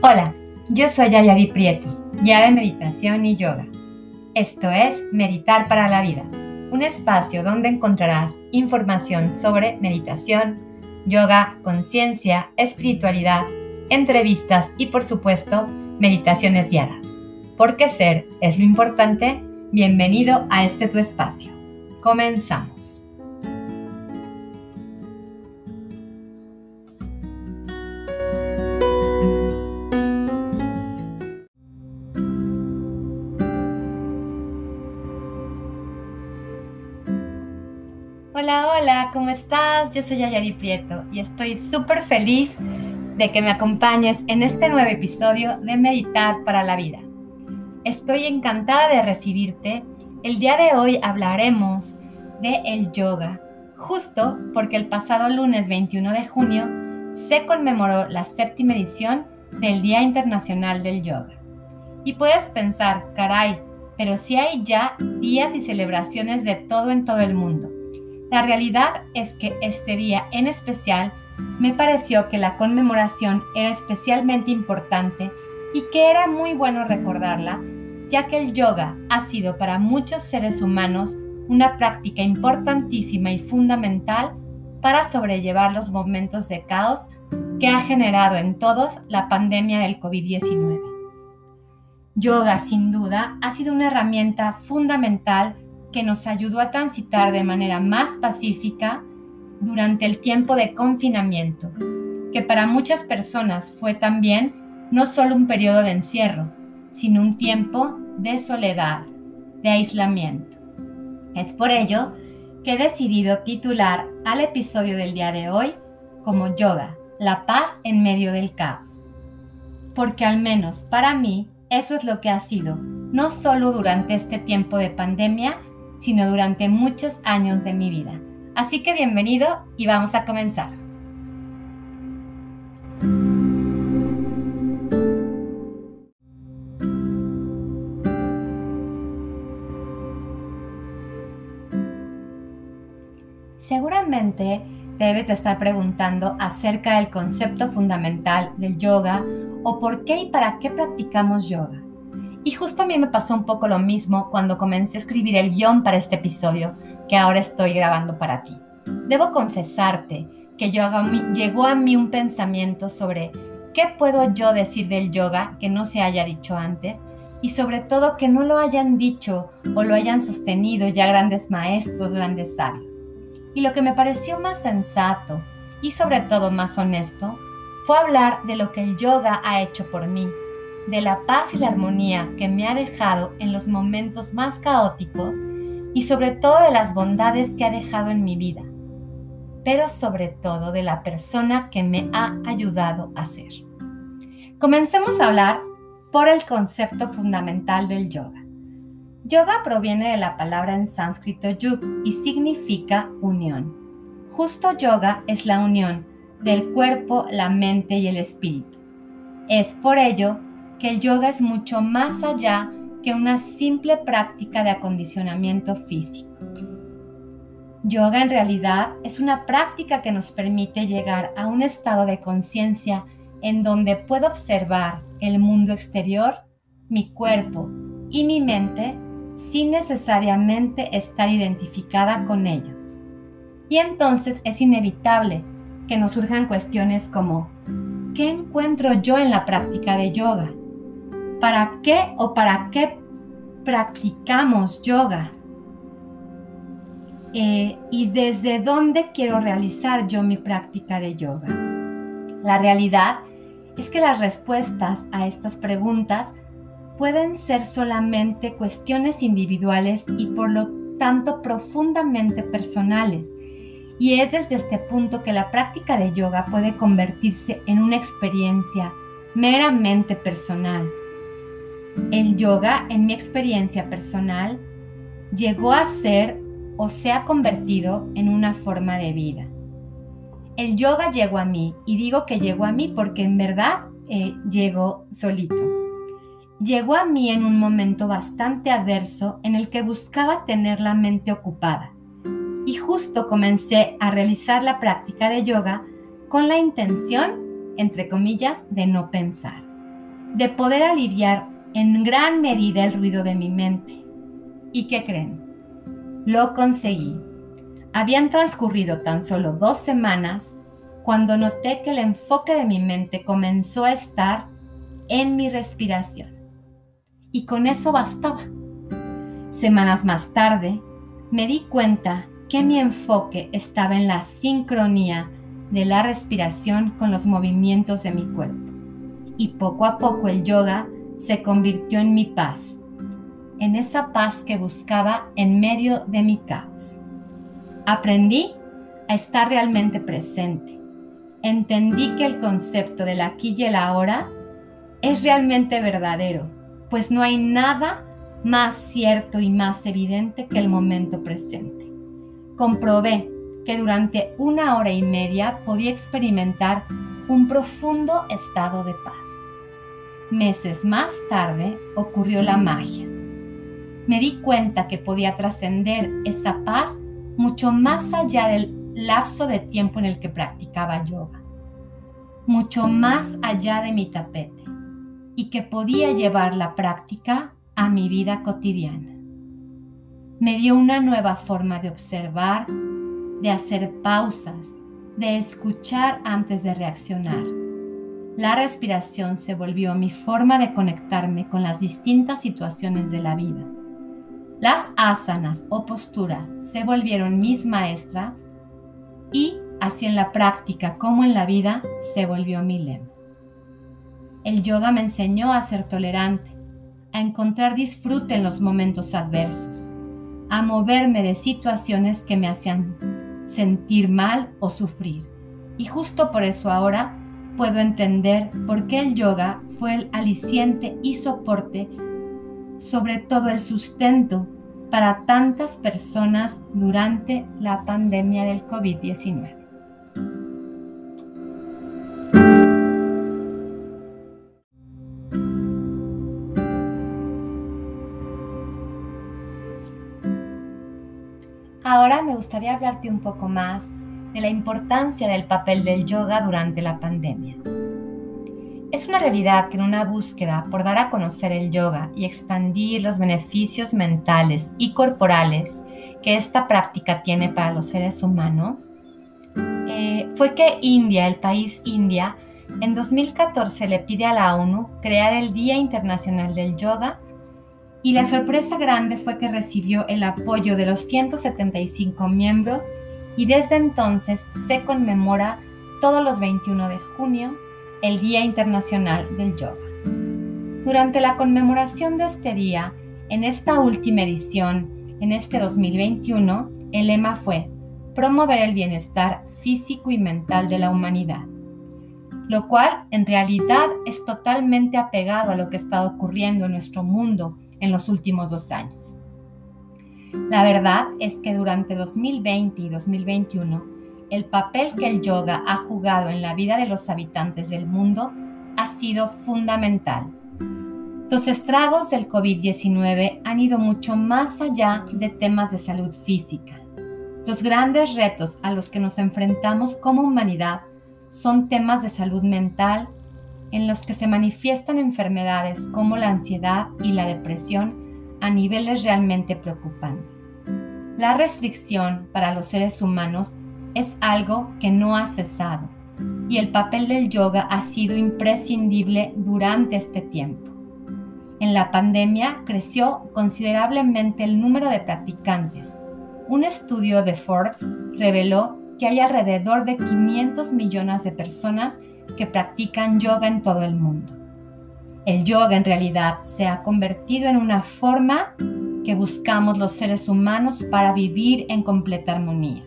Hola, yo soy Ayari Prieto, guía de meditación y yoga. Esto es Meditar para la Vida, un espacio donde encontrarás información sobre meditación, yoga, conciencia, espiritualidad, entrevistas y por supuesto meditaciones guiadas. Porque ser es lo importante, bienvenido a este tu espacio. Comenzamos. Hola, ¿cómo estás? Yo soy Ayari Prieto y estoy súper feliz de que me acompañes en este nuevo episodio de Meditar para la Vida. Estoy encantada de recibirte. El día de hoy hablaremos de el yoga, justo porque el pasado lunes 21 de junio se conmemoró la séptima edición del Día Internacional del Yoga. Y puedes pensar, caray, pero si hay ya días y celebraciones de todo en todo el mundo. La realidad es que este día en especial me pareció que la conmemoración era especialmente importante y que era muy bueno recordarla, ya que el yoga ha sido para muchos seres humanos una práctica importantísima y fundamental para sobrellevar los momentos de caos que ha generado en todos la pandemia del COVID-19. Yoga, sin duda, ha sido una herramienta fundamental que nos ayudó a transitar de manera más pacífica durante el tiempo de confinamiento, que para muchas personas fue también no solo un periodo de encierro, sino un tiempo de soledad, de aislamiento. Es por ello que he decidido titular al episodio del día de hoy como Yoga, la paz en medio del caos. Porque al menos para mí eso es lo que ha sido, no solo durante este tiempo de pandemia, sino durante muchos años de mi vida. Así que bienvenido y vamos a comenzar. Seguramente debes de estar preguntando acerca del concepto fundamental del yoga o por qué y para qué practicamos yoga. Y justo a mí me pasó un poco lo mismo cuando comencé a escribir el guion para este episodio que ahora estoy grabando para ti. Debo confesarte que llegó a mí un pensamiento sobre qué puedo yo decir del yoga que no se haya dicho antes y sobre todo que no lo hayan dicho o lo hayan sostenido ya grandes maestros, grandes sabios. Y lo que me pareció más sensato y sobre todo más honesto fue hablar de lo que el yoga ha hecho por mí de la paz y la armonía que me ha dejado en los momentos más caóticos y sobre todo de las bondades que ha dejado en mi vida, pero sobre todo de la persona que me ha ayudado a ser. Comencemos a hablar por el concepto fundamental del yoga. Yoga proviene de la palabra en sánscrito yug y significa unión. Justo yoga es la unión del cuerpo, la mente y el espíritu. Es por ello que el yoga es mucho más allá que una simple práctica de acondicionamiento físico. Yoga en realidad es una práctica que nos permite llegar a un estado de conciencia en donde puedo observar el mundo exterior, mi cuerpo y mi mente sin necesariamente estar identificada con ellos. Y entonces es inevitable que nos surjan cuestiones como, ¿qué encuentro yo en la práctica de yoga? ¿Para qué o para qué practicamos yoga? Eh, ¿Y desde dónde quiero realizar yo mi práctica de yoga? La realidad es que las respuestas a estas preguntas pueden ser solamente cuestiones individuales y por lo tanto profundamente personales. Y es desde este punto que la práctica de yoga puede convertirse en una experiencia meramente personal el yoga, en mi experiencia personal, llegó a ser o se ha convertido en una forma de vida. El yoga llegó a mí y digo que llegó a mí porque en verdad eh, llegó solito. Llegó a mí en un momento bastante adverso en el que buscaba tener la mente ocupada y justo comencé a realizar la práctica de yoga con la intención, entre comillas, de no pensar. de poder aliviar en gran medida el ruido de mi mente. ¿Y qué creen? Lo conseguí. Habían transcurrido tan solo dos semanas cuando noté que el enfoque de mi mente comenzó a estar en mi respiración. Y con eso bastaba. Semanas más tarde, me di cuenta que mi enfoque estaba en la sincronía de la respiración con los movimientos de mi cuerpo. Y poco a poco el yoga se convirtió en mi paz, en esa paz que buscaba en medio de mi caos. Aprendí a estar realmente presente. Entendí que el concepto del aquí y el ahora es realmente verdadero, pues no hay nada más cierto y más evidente que el momento presente. Comprobé que durante una hora y media podía experimentar un profundo estado de paz. Meses más tarde ocurrió la magia. Me di cuenta que podía trascender esa paz mucho más allá del lapso de tiempo en el que practicaba yoga, mucho más allá de mi tapete, y que podía llevar la práctica a mi vida cotidiana. Me dio una nueva forma de observar, de hacer pausas, de escuchar antes de reaccionar. La respiración se volvió mi forma de conectarme con las distintas situaciones de la vida. Las asanas o posturas se volvieron mis maestras y, así en la práctica como en la vida, se volvió mi lema. El yoga me enseñó a ser tolerante, a encontrar disfrute en los momentos adversos, a moverme de situaciones que me hacían sentir mal o sufrir. Y justo por eso ahora puedo entender por qué el yoga fue el aliciente y soporte, sobre todo el sustento para tantas personas durante la pandemia del COVID-19. Ahora me gustaría hablarte un poco más de la importancia del papel del yoga durante la pandemia. Es una realidad que en una búsqueda por dar a conocer el yoga y expandir los beneficios mentales y corporales que esta práctica tiene para los seres humanos, eh, fue que India, el país India, en 2014 le pide a la ONU crear el Día Internacional del Yoga y la sorpresa grande fue que recibió el apoyo de los 175 miembros y desde entonces se conmemora todos los 21 de junio el Día Internacional del Yoga. Durante la conmemoración de este día, en esta última edición, en este 2021, el lema fue promover el bienestar físico y mental de la humanidad, lo cual en realidad es totalmente apegado a lo que está ocurriendo en nuestro mundo en los últimos dos años. La verdad es que durante 2020 y 2021, el papel que el yoga ha jugado en la vida de los habitantes del mundo ha sido fundamental. Los estragos del COVID-19 han ido mucho más allá de temas de salud física. Los grandes retos a los que nos enfrentamos como humanidad son temas de salud mental en los que se manifiestan enfermedades como la ansiedad y la depresión a niveles realmente preocupantes. La restricción para los seres humanos es algo que no ha cesado y el papel del yoga ha sido imprescindible durante este tiempo. En la pandemia creció considerablemente el número de practicantes. Un estudio de Forbes reveló que hay alrededor de 500 millones de personas que practican yoga en todo el mundo. El yoga en realidad se ha convertido en una forma que buscamos los seres humanos para vivir en completa armonía.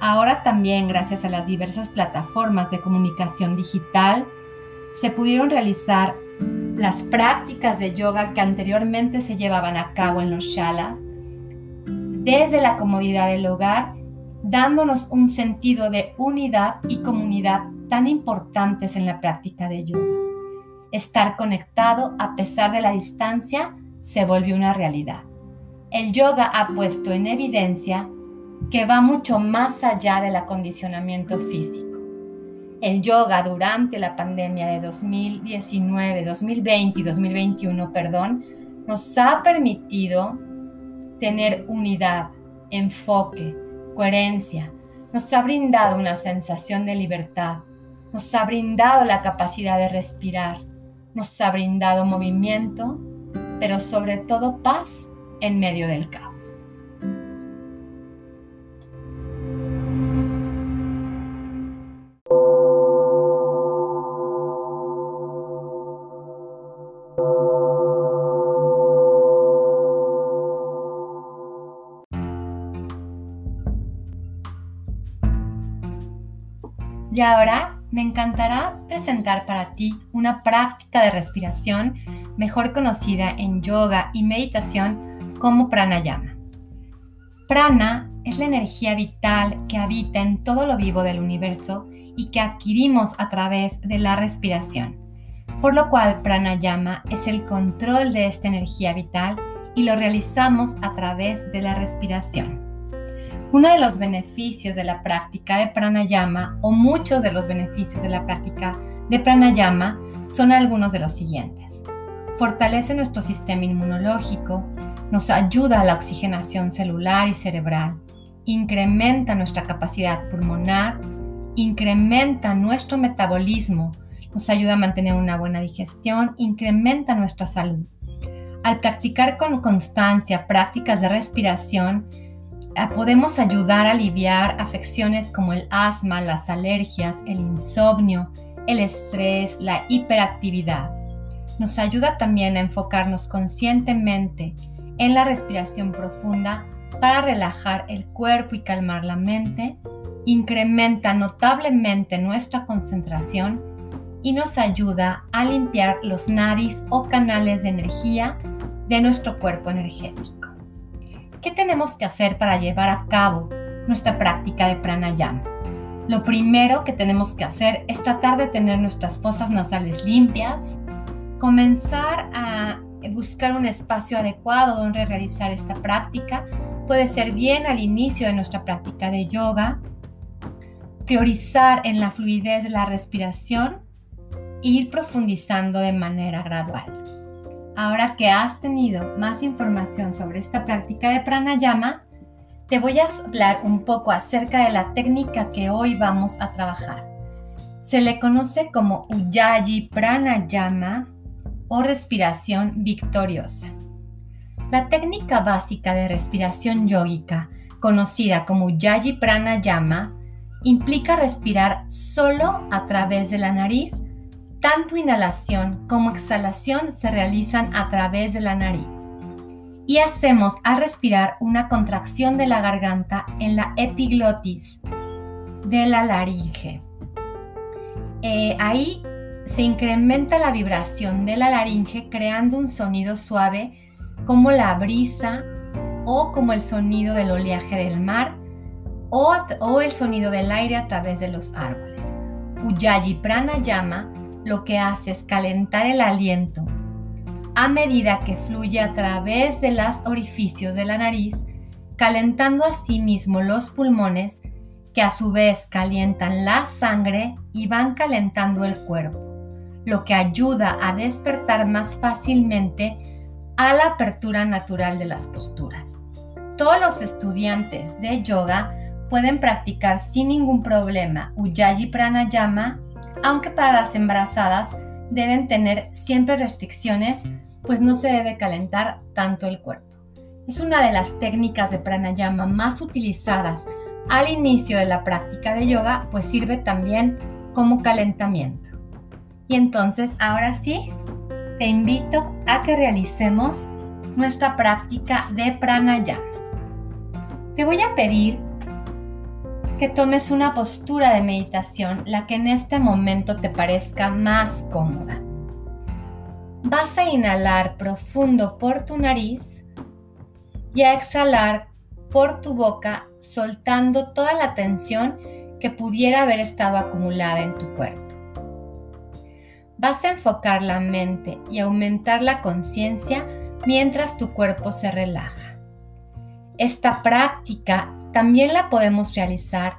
Ahora también, gracias a las diversas plataformas de comunicación digital, se pudieron realizar las prácticas de yoga que anteriormente se llevaban a cabo en los shalas desde la comodidad del hogar, dándonos un sentido de unidad y comunidad tan importantes en la práctica de yoga. Estar conectado a pesar de la distancia se volvió una realidad. El yoga ha puesto en evidencia que va mucho más allá del acondicionamiento físico. El yoga durante la pandemia de 2019, 2020 y 2021, perdón, nos ha permitido tener unidad, enfoque, coherencia. Nos ha brindado una sensación de libertad. Nos ha brindado la capacidad de respirar. Nos ha brindado movimiento, pero sobre todo paz en medio del caos. Y ahora me encantará presentar para ti una práctica de respiración mejor conocida en yoga y meditación como pranayama. Prana es la energía vital que habita en todo lo vivo del universo y que adquirimos a través de la respiración, por lo cual pranayama es el control de esta energía vital y lo realizamos a través de la respiración. Uno de los beneficios de la práctica de pranayama o muchos de los beneficios de la práctica de pranayama son algunos de los siguientes. Fortalece nuestro sistema inmunológico, nos ayuda a la oxigenación celular y cerebral, incrementa nuestra capacidad pulmonar, incrementa nuestro metabolismo, nos ayuda a mantener una buena digestión, incrementa nuestra salud. Al practicar con constancia prácticas de respiración, podemos ayudar a aliviar afecciones como el asma, las alergias, el insomnio, el estrés, la hiperactividad. Nos ayuda también a enfocarnos conscientemente en la respiración profunda para relajar el cuerpo y calmar la mente, incrementa notablemente nuestra concentración y nos ayuda a limpiar los nadis o canales de energía de nuestro cuerpo energético. ¿Qué tenemos que hacer para llevar a cabo nuestra práctica de pranayama? Lo primero que tenemos que hacer es tratar de tener nuestras fosas nasales limpias, comenzar a buscar un espacio adecuado donde realizar esta práctica. Puede ser bien al inicio de nuestra práctica de yoga, priorizar en la fluidez de la respiración e ir profundizando de manera gradual. Ahora que has tenido más información sobre esta práctica de pranayama, te voy a hablar un poco acerca de la técnica que hoy vamos a trabajar. Se le conoce como Ujjayi Pranayama o respiración victoriosa. La técnica básica de respiración yógica, conocida como Ujjayi Pranayama, implica respirar solo a través de la nariz tanto inhalación como exhalación se realizan a través de la nariz. Y hacemos al respirar una contracción de la garganta en la epiglotis de la laringe. Eh, ahí se incrementa la vibración de la laringe creando un sonido suave como la brisa o como el sonido del oleaje del mar o, el sonido del aire a través de los árboles. Ujjayi Pranayama lo que hace es calentar el aliento a medida que fluye a través de los orificios de la nariz, calentando mismo los pulmones que a su vez calientan la sangre y van calentando el cuerpo, lo que ayuda a despertar más fácilmente a la apertura natural de las posturas. Todos los estudiantes de yoga pueden practicar sin ningún problema Ujjayi Pranayama aunque para las embarazadas deben tener siempre restricciones, pues no se debe calentar tanto el cuerpo. Es una de las técnicas de pranayama más utilizadas al inicio de la práctica de yoga, pues sirve también como calentamiento. Y entonces, ahora sí, te invito a que realicemos nuestra práctica de pranayama. Te voy a pedir que tomes una postura de meditación, la que en este momento te parezca más cómoda. Vas a inhalar profundo por tu nariz y a exhalar por tu boca, soltando toda la tensión que pudiera haber estado acumulada en tu cuerpo. Vas a enfocar la mente y aumentar la conciencia mientras tu cuerpo se relaja. Esta práctica también la podemos realizar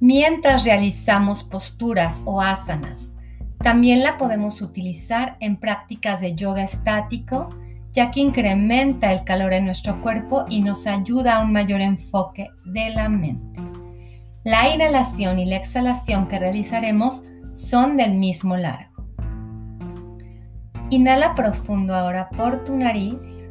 mientras realizamos posturas o asanas. También la podemos utilizar en prácticas de yoga estático, ya que incrementa el calor en nuestro cuerpo y nos ayuda a un mayor enfoque de la mente. La inhalación y la exhalación que realizaremos son del mismo largo. Inhala profundo ahora por tu nariz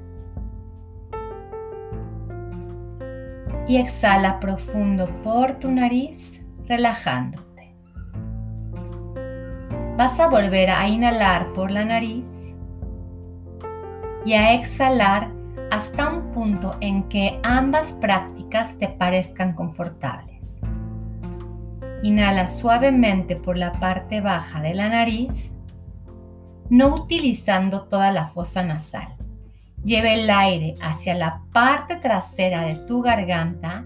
y exhala profundo por tu nariz, relajándote. Vas a volver a inhalar por la nariz y a exhalar hasta un punto en que ambas prácticas te parezcan confortables. Inhala suavemente por la parte baja de la nariz, no utilizando toda la fosa nasal. Lleve el aire hacia la parte trasera de tu garganta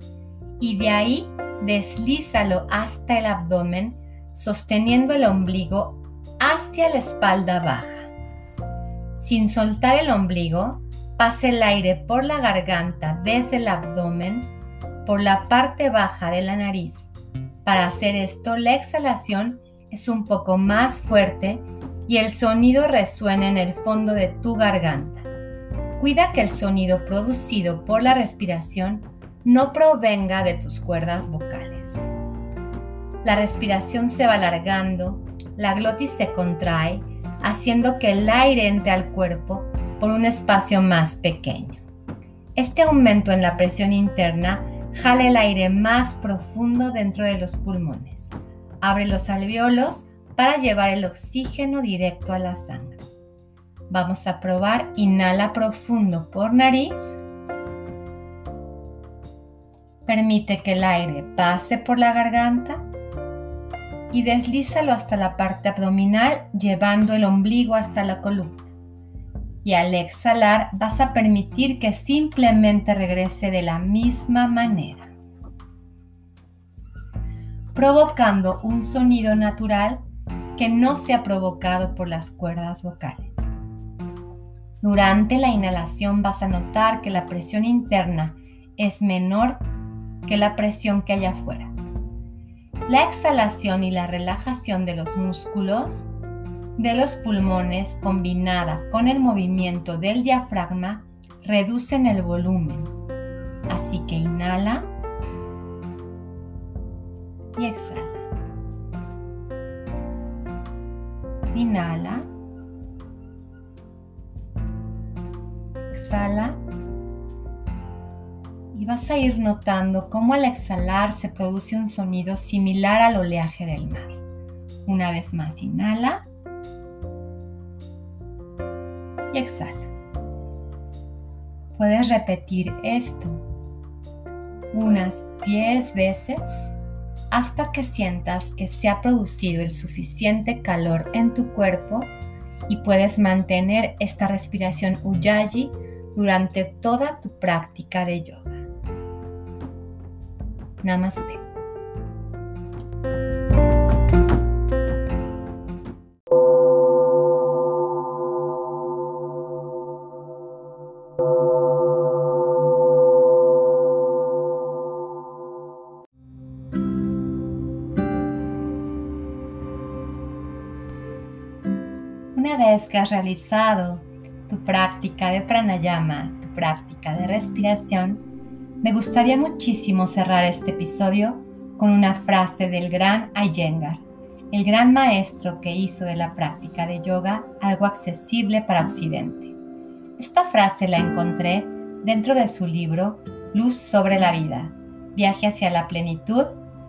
y de ahí deslízalo hasta el abdomen, sosteniendo el ombligo hacia la espalda baja. Sin soltar el ombligo, pase el aire por la garganta desde el abdomen, por la parte baja de la nariz. Para hacer esto, la exhalación es un poco más fuerte y el sonido resuena en el fondo de tu garganta. Cuida que el sonido producido por la respiración no provenga de tus cuerdas vocales. La respiración se va alargando, la glotis se contrae, haciendo que el aire entre al cuerpo por un espacio más pequeño. Este aumento en la presión interna jala el aire más profundo dentro de los pulmones. Abre los alveolos para llevar el oxígeno directo a la sangre. Vamos a probar, inhala profundo por nariz. Permite que el aire pase por la garganta y deslízalo hasta la parte abdominal llevando el ombligo hasta la columna. Y al exhalar vas a permitir que simplemente regrese de la misma manera, provocando un sonido natural que no sea provocado por las cuerdas vocales. Durante la inhalación vas a notar que la presión interna es menor que la presión que hay afuera. La exhalación y la relajación de los músculos de los pulmones combinada con el movimiento del diafragma reducen el volumen. Así que inhala y exhala. Inhala exhala y vas a ir notando cómo al exhalar se produce un sonido similar al oleaje del mar. Una vez más, inhala y exhala. Puedes repetir esto unas 10 veces hasta que sientas que se ha producido el suficiente calor en tu cuerpo y puedes mantener esta respiración Ujjayi durante toda tu práctica de yoga. Namaste. Una vez que has realizado tu práctica de pranayama, tu práctica de respiración, me gustaría muchísimo cerrar este episodio con una frase del gran Iyengar, el gran maestro que hizo de la práctica de yoga algo accesible para Occidente. Esta frase la encontré dentro de su libro Luz sobre la vida, viaje hacia la plenitud,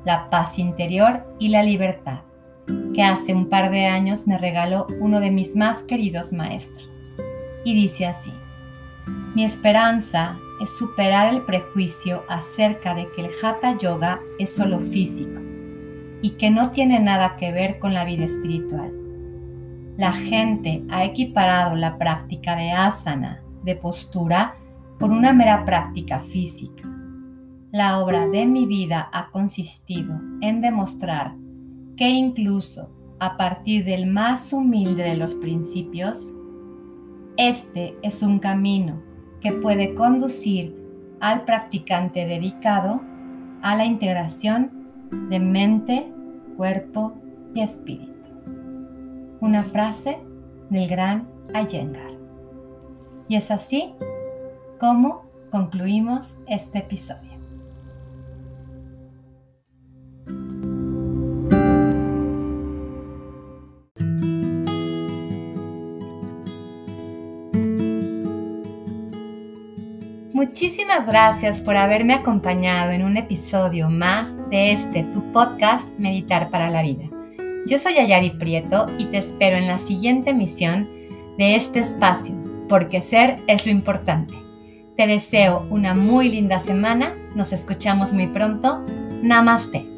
la paz interior y la libertad, que hace un par de años me regaló uno de mis más queridos maestros y dice así, mi esperanza es superar el prejuicio acerca de que el hatha yoga es solo físico y que no tiene nada que ver con la vida espiritual. La gente ha equiparado la práctica de asana, de postura, con una mera práctica física. La obra de mi vida ha consistido en demostrar que incluso a partir del más humilde de los principios, este es un camino que puede conducir al practicante dedicado a la integración de mente, cuerpo y espíritu. Una frase del gran Ayengar. Y es así como concluimos este episodio. Muchísimas gracias por haberme acompañado en un episodio más de este tu podcast Meditar para la Vida. Yo soy Ayari Prieto y te espero en la siguiente emisión de este espacio, porque ser es lo importante. Te deseo una muy linda semana, nos escuchamos muy pronto. Namaste.